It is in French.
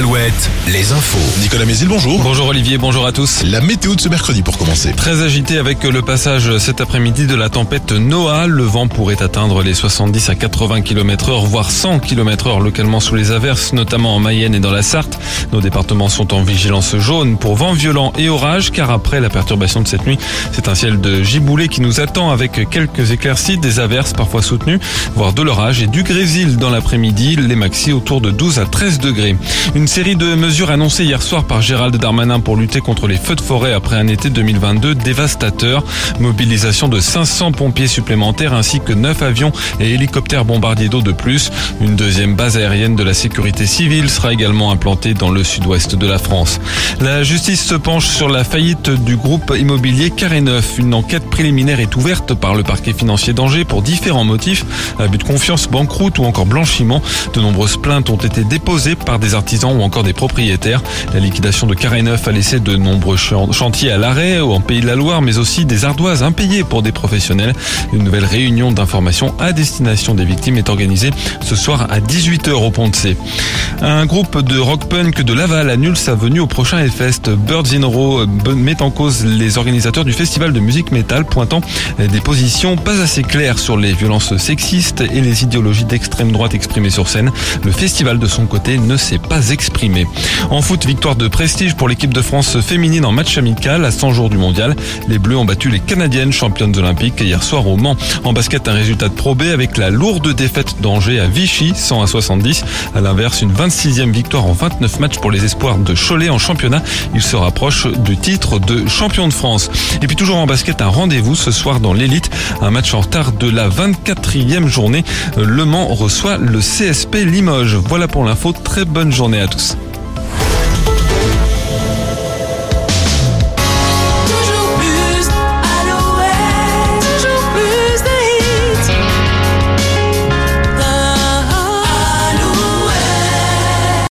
al Les infos. Nicolas Mézil, bonjour. Bonjour Olivier, bonjour à tous. La météo de ce mercredi pour commencer. Très agité avec le passage cet après-midi de la tempête Noah. Le vent pourrait atteindre les 70 à 80 km heure, voire 100 km heure localement sous les averses, notamment en Mayenne et dans la Sarthe. Nos départements sont en vigilance jaune pour vent violent et orage, car après la perturbation de cette nuit, c'est un ciel de giboulée qui nous attend avec quelques éclaircies, des averses parfois soutenues, voire de l'orage et du grésil dans l'après-midi, les maxi autour de 12 à 13 degrés. Une série de mesures annoncées hier soir par Gérald Darmanin pour lutter contre les feux de forêt après un été 2022 dévastateur. Mobilisation de 500 pompiers supplémentaires ainsi que 9 avions et hélicoptères bombardiers d'eau de plus. Une deuxième base aérienne de la sécurité civile sera également implantée dans le sud-ouest de la France. La justice se penche sur la faillite du groupe immobilier Carré Neuf. Une enquête préliminaire est ouverte par le parquet financier d'Angers pour différents motifs, abus de confiance, banqueroute ou encore blanchiment. De nombreuses plaintes ont été déposées par des artisans ou encore des propriétaires. La liquidation de Carré Neuf a laissé de nombreux chantiers à l'arrêt en Pays de la Loire, mais aussi des ardoises impayées pour des professionnels. Une nouvelle réunion d'information à destination des victimes est organisée ce soir à 18h au Pont de C. Un groupe de rock punk de Laval annule sa venue au prochain Hellfest. Birds in Row met en cause les organisateurs du festival de musique métal, pointant des positions pas assez claires sur les violences sexistes et les idéologies d'extrême droite exprimées sur scène. Le festival de son côté ne s'est pas exprimé. En foot, victoire de prestige pour l'équipe de France féminine en match amical à 100 jours du mondial. Les Bleus ont battu les Canadiennes championnes olympiques hier soir au Mans. En basket, un résultat de Pro avec la lourde défaite d'Angers à Vichy, 100 à 70. À l'inverse, une 26e victoire en 29 matchs pour les espoirs de Cholet en championnat. Ils se rapprochent du titre de champion de France. Et puis toujours en basket, un rendez-vous ce soir dans l'élite. Un match en retard de la 24e journée. Le Mans reçoit le CSP Limoges. Voilà pour l'info. Très bonne journée à tous.